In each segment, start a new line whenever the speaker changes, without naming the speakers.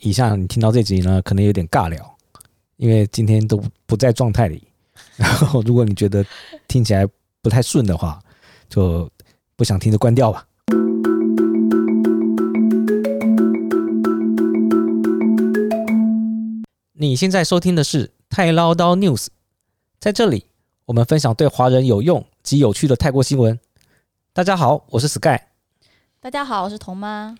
以下你听到这集呢，可能有点尬聊，因为今天都不在状态里。然后，如果你觉得听起来不太顺的话，就不想听就关掉吧。你现在收听的是太唠叨 News，在这里我们分享对华人有用及有趣的泰国新闻。大家好，我是 Sky。
大家好，我是童妈。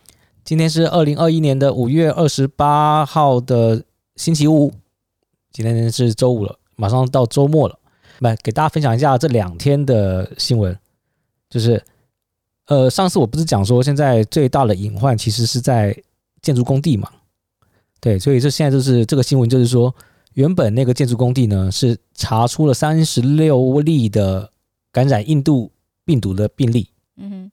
今天是二零二一年的五月二十八号的星期五，今天是周五了，马上到周末了。来给大家分享一下这两天的新闻，就是呃，上次我不是讲说现在最大的隐患其实是在建筑工地嘛？对，所以这现在就是这个新闻，就是说原本那个建筑工地呢是查出了三十六例的感染印度病毒的病例。嗯哼，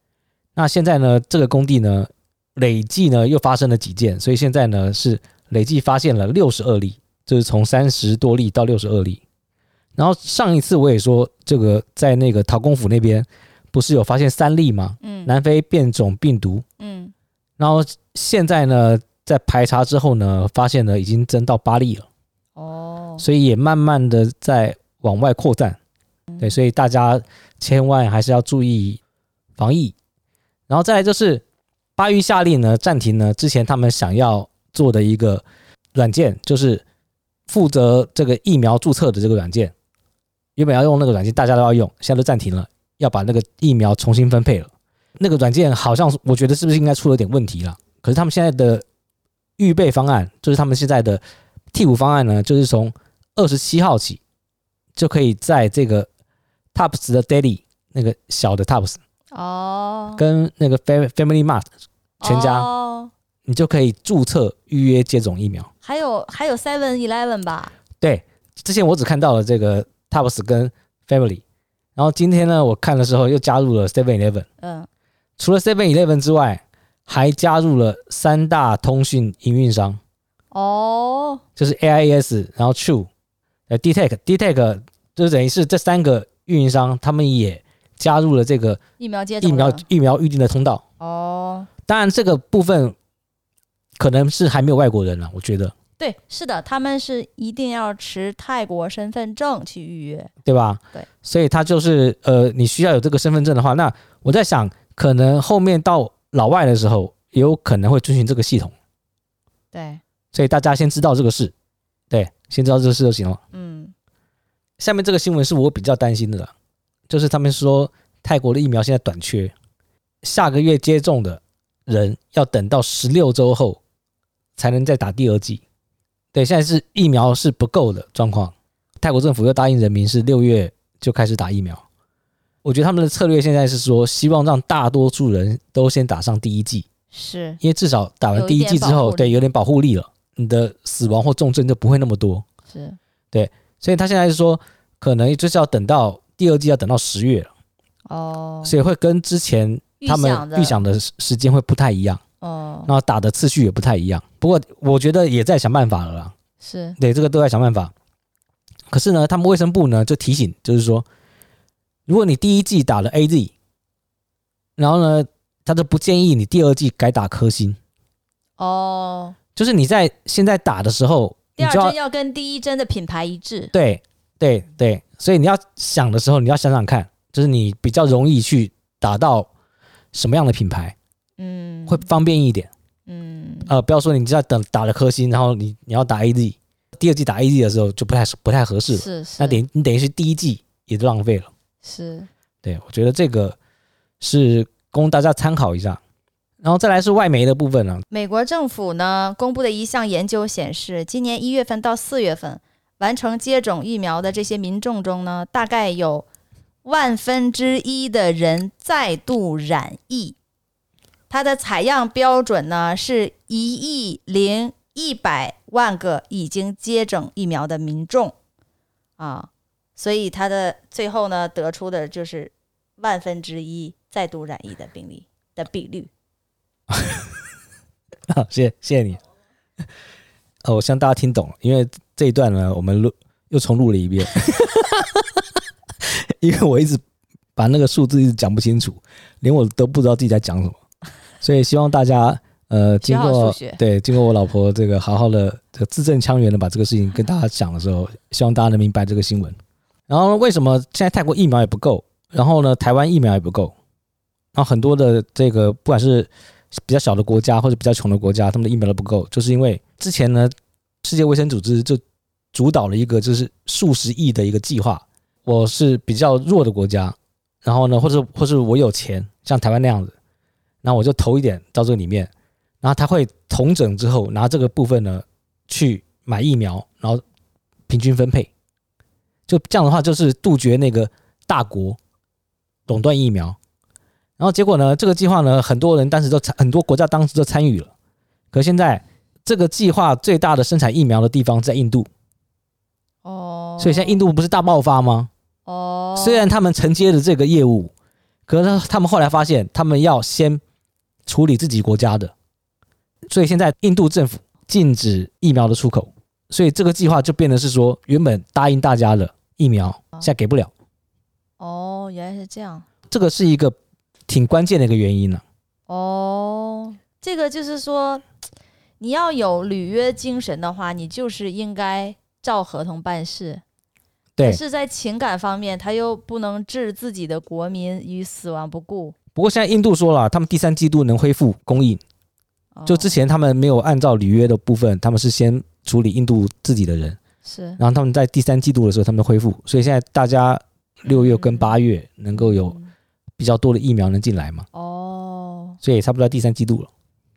那现在呢，这个工地呢？累计呢又发生了几件，所以现在呢是累计发现了六十二例，就是从三十多例到六十二例。然后上一次我也说，这个在那个陶公府那边不是有发现三例吗？嗯，南非变种病毒。嗯，然后现在呢在排查之后呢，发现呢已经增到八例了。哦，所以也慢慢的在往外扩散。对，所以大家千万还是要注意防疫。然后再来就是。巴育下令呢，暂停呢之前他们想要做的一个软件，就是负责这个疫苗注册的这个软件。原本要用那个软件，大家都要用，现在都暂停了，要把那个疫苗重新分配了。那个软件好像我觉得是不是应该出了点问题了？可是他们现在的预备方案，就是他们现在的替补方案呢，就是从二十七号起就可以在这个 TOPS 的 Daily 那个小的 TOPS。哦，跟那个 Family Mart 全家，哦、你就可以注册预约接种疫苗。
还有还有 Seven Eleven 吧？
对，之前我只看到了这个 Tops 跟 Family，然后今天呢，我看的时候又加入了 Seven Eleven。嗯，除了 Seven Eleven 之外，还加入了三大通讯营运商。哦，就是 AIS，然后 True，呃 d t e c d t e c 就是等于是这三个运营商，他们也。加入了这个
疫苗接种
疫苗疫苗预定的通道。哦，当然这个部分可能是还没有外国人了，我觉得。
对，是的，他们是一定要持泰国身份证去预约，
对吧？
对，
所以他就是呃，你需要有这个身份证的话，那我在想，可能后面到老外的时候，也有可能会遵循这个系统，
对，
所以大家先知道这个事，对，先知道这个事就行了。嗯，下面这个新闻是我比较担心的了。就是他们说泰国的疫苗现在短缺，下个月接种的人要等到十六周后才能再打第二剂。对，现在是疫苗是不够的状况。泰国政府又答应人民是六月就开始打疫苗。我觉得他们的策略现在是说，希望让大多数人都先打上第一剂，
是
因为至少打完第一剂之后，对，有点保护力了，你的死亡或重症就不会那么多。
是
对，所以他现在是说，可能就是要等到。第二季要等到十月了，哦，所以会跟之前他们预想的。时间会不太一样，哦，然后打的次序也不太一样。不过我觉得也在想办法了啦，
是。
对这个都在想办法。可是呢，他们卫生部呢就提醒，就是说，如果你第一季打了 AZ，然后呢，他就不建议你第二季改打科兴，哦，就是你在现在打的时候，
第二针要跟第一针的品牌一致，
对对对。所以你要想的时候，你要想想看，就是你比较容易去打到什么样的品牌，嗯，会方便一点，嗯，呃，不要说你只要等打了科兴，然后你你要打 AZ，第二季打 AZ 的时候就不太不太合适了，
是是，
那等于你等于是第一季也就浪费了，
是，
对，我觉得这个是供大家参考一下，然后再来是外媒的部分呢，
美国政府呢公布的一项研究显示，今年一月份到四月份。完成接种疫苗的这些民众中呢，大概有万分之一的人再度染疫。它的采样标准呢是一亿零一百万个已经接种疫苗的民众啊，所以它的最后呢得出的就是万分之一再度染疫的病例的比率。
好，谢谢谢你。哦，我希望大家听懂了，因为这一段呢，我们录又重录了一遍，因为我一直把那个数字一直讲不清楚，连我都不知道自己在讲什么，所以希望大家呃，
经过
对，经过我老婆这个好好的这个字正腔圆的把这个事情跟大家讲的时候，希望大家能明白这个新闻。然后为什么现在泰国疫苗也不够？然后呢，台湾疫苗也不够？然后很多的这个不管是比较小的国家或者比较穷的国家，他们的疫苗都不够，就是因为之前呢，世界卫生组织就主导了一个就是数十亿的一个计划。我是比较弱的国家，然后呢，或者或是我有钱，像台湾那样子，那我就投一点到这里面。然后他会统整之后拿这个部分呢去买疫苗，然后平均分配，就这样的话就是杜绝那个大国垄断疫苗。然后结果呢，这个计划呢，很多人当时都参，很多国家当时都参与了。可现在这个计划最大的生产疫苗的地方在印度，
哦，
所以现在印度不是大爆发吗？
哦，
虽然他们承接了这个业务，可是他们后来发现，他们要先处理自己国家的。所以现在印度政府禁止疫苗的出口，所以这个计划就变得是说，原本答应大家的疫苗现在给不了。
哦，原来是这样。
这个是一个挺关键的一个原因呢、啊。
哦，这个就是说，你要有履约精神的话，你就是应该照合同办事。
对。
可是，在情感方面，他又不能置自己的国民于死亡不顾。
不过现在印度说了，他们第三季度能恢复供应。就之前他们没有按照履约的部分，他们是先处理印度自己的人，
是，
然后他们在第三季度的时候他们恢复，所以现在大家六月跟八月能够有比较多的疫苗能进来嘛？
哦，
所以差不多在第三季度了。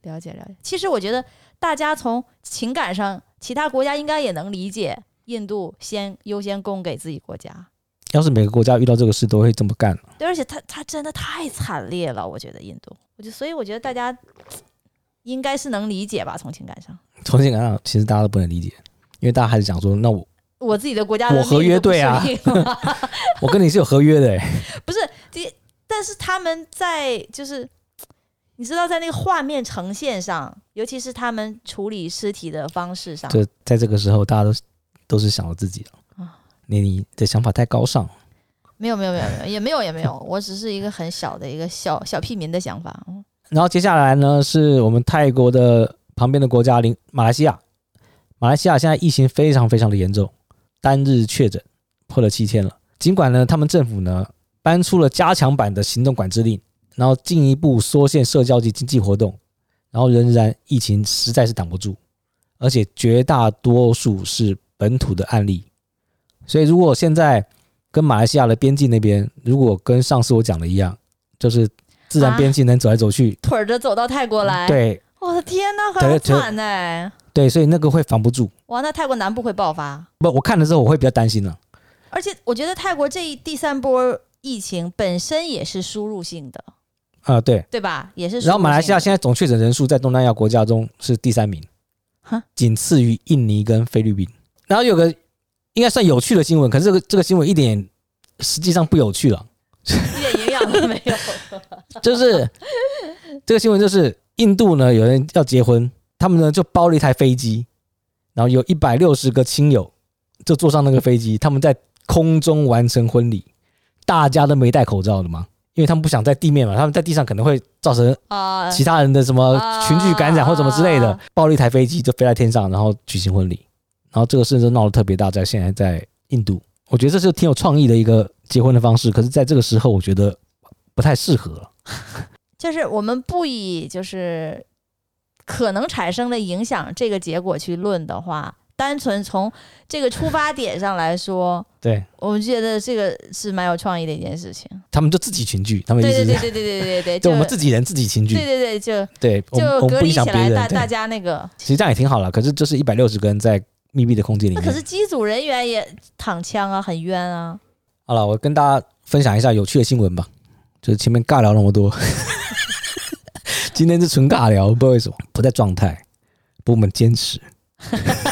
了解了解，其实我觉得大家从情感上，其他国家应该也能理解，印度先优先供给自己国家。
要是每个国家遇到这个事都会这么干，
对，而且他他真的太惨烈了，我觉得印度，我就所以我觉得大家。应该是能理解吧，从情感上。从情感上，
其实大家都不能理解，因为大家还是想说，那我
我自己的国家，
我合约对啊，我跟你是有合约的哎，
不是，但是他们在就是，你知道，在那个画面呈现上，尤其是他们处理尸体的方式上，
就在这个时候，大家都都是想着自己了啊，你你的想法太高尚，
没有没有没有没有也没有也没有，我只是一个很小的一个小小屁民的想法。
然后接下来呢，是我们泰国的旁边的国家，邻马来西亚。马来西亚现在疫情非常非常的严重，单日确诊破了七千了。尽管呢，他们政府呢搬出了加强版的行动管制令，然后进一步缩限社交及经济活动，然后仍然疫情实在是挡不住，而且绝大多数是本土的案例。所以如果现在跟马来西亚的边境那边，如果跟上次我讲的一样，就是。自然边境能走来走去，
腿着走到泰国来。
对，
我的天呐，很惨哎。
对，所以那个会防不住。
哇，那泰国南部会爆发？
不，我看的时候我会比较担心了。
而且我觉得泰国这一第三波疫情本身也是输入性的。
啊，对，
对吧？也是。
然后马来西亚现在总确诊人数在东南亚国家中是第三名，哈，仅次于印尼跟菲律宾。然后有个应该算有趣的新闻，可是这个这个新闻一点实际上不有趣了。
一点营养都没有，
就是这个新闻，就是印度呢有人要结婚，他们呢就包了一台飞机，然后有一百六十个亲友就坐上那个飞机，他们在空中完成婚礼，大家都没戴口罩的吗，因为他们不想在地面嘛，他们在地上可能会造成啊其他人的什么群聚感染或什么之类的，包了一台飞机就飞在天上，然后举行婚礼，然后这个事就闹得特别大，在现在在印度，我觉得这是挺有创意的一个。结婚的方式，可是在这个时候，我觉得不太适合。
就是我们不以就是可能产生的影响这个结果去论的话，单纯从这个出发点上来说，
对，
我们觉得这个是蛮有创意的一件事情。
他们就自己群聚，他们
对对对对对对对对，
就我们自己人自己群聚，
对对对，就
对，
就隔离起来，大
大
家那个，
其实这样也挺好了。可是就是一百六十个人在密闭的空间里面，
那可是机组人员也躺枪啊，很冤啊。
好了，我跟大家分享一下有趣的新闻吧。就是前面尬聊那么多，今天是纯尬聊，不知道为什么不在状态，不过我们坚持。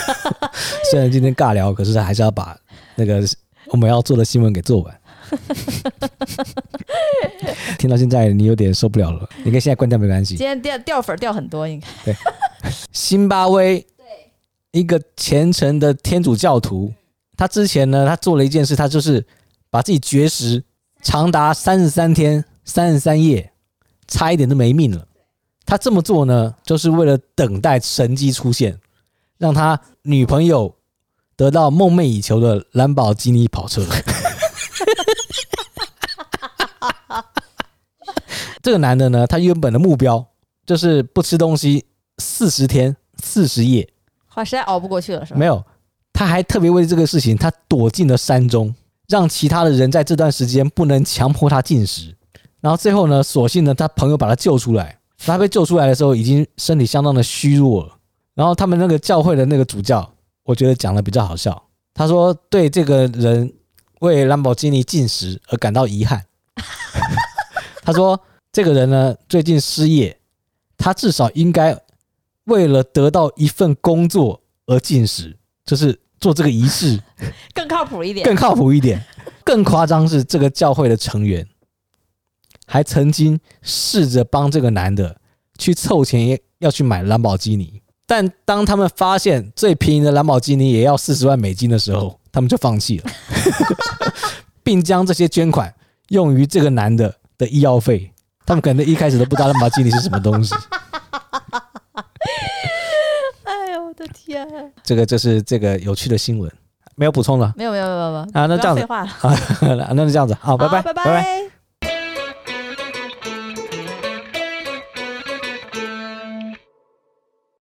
虽然今天尬聊，可是还是要把那个我们要做的新闻给做完。听到现在你有点受不了了，你可以现在关掉没关系。
今天掉掉粉掉很多，应该。
对，辛巴威，对，一个虔诚的天主教徒，他之前呢，他做了一件事，他就是。把自己绝食长达三十三天、三十三夜，差一点都没命了。他这么做呢，就是为了等待神迹出现，让他女朋友得到梦寐以求的兰博基尼跑车。这个男的呢，他原本的目标就是不吃东西四十天四十夜，
哇，实在熬不过去了，是吧？
没有，他还特别为这个事情，他躲进了山中，让其他的人在这段时间不能强迫他进食。然后最后呢，索性呢，他朋友把他救出来。他被救出来的时候，已经身体相当的虚弱了。然后他们那个教会的那个主教，我觉得讲的比较好笑。他说：“对这个人为兰博基尼进食而感到遗憾。”他说。这个人呢，最近失业，他至少应该为了得到一份工作而进食，就是做这个仪式，
更靠谱一点，
更靠谱一点。更夸张是，这个教会的成员还曾经试着帮这个男的去凑钱，要去买兰博基尼。但当他们发现最便宜的兰博基尼也要四十万美金的时候，他们就放弃了，并将这些捐款用于这个男的的医药费。他们可能一开始都不知道兰博基尼是什么东西。
哎呦我的天！
这个就是这个有趣的新闻，没有补充了。
没有没有没有没有
啊，那这样子。啊，那就这样子，好，拜拜，
拜拜。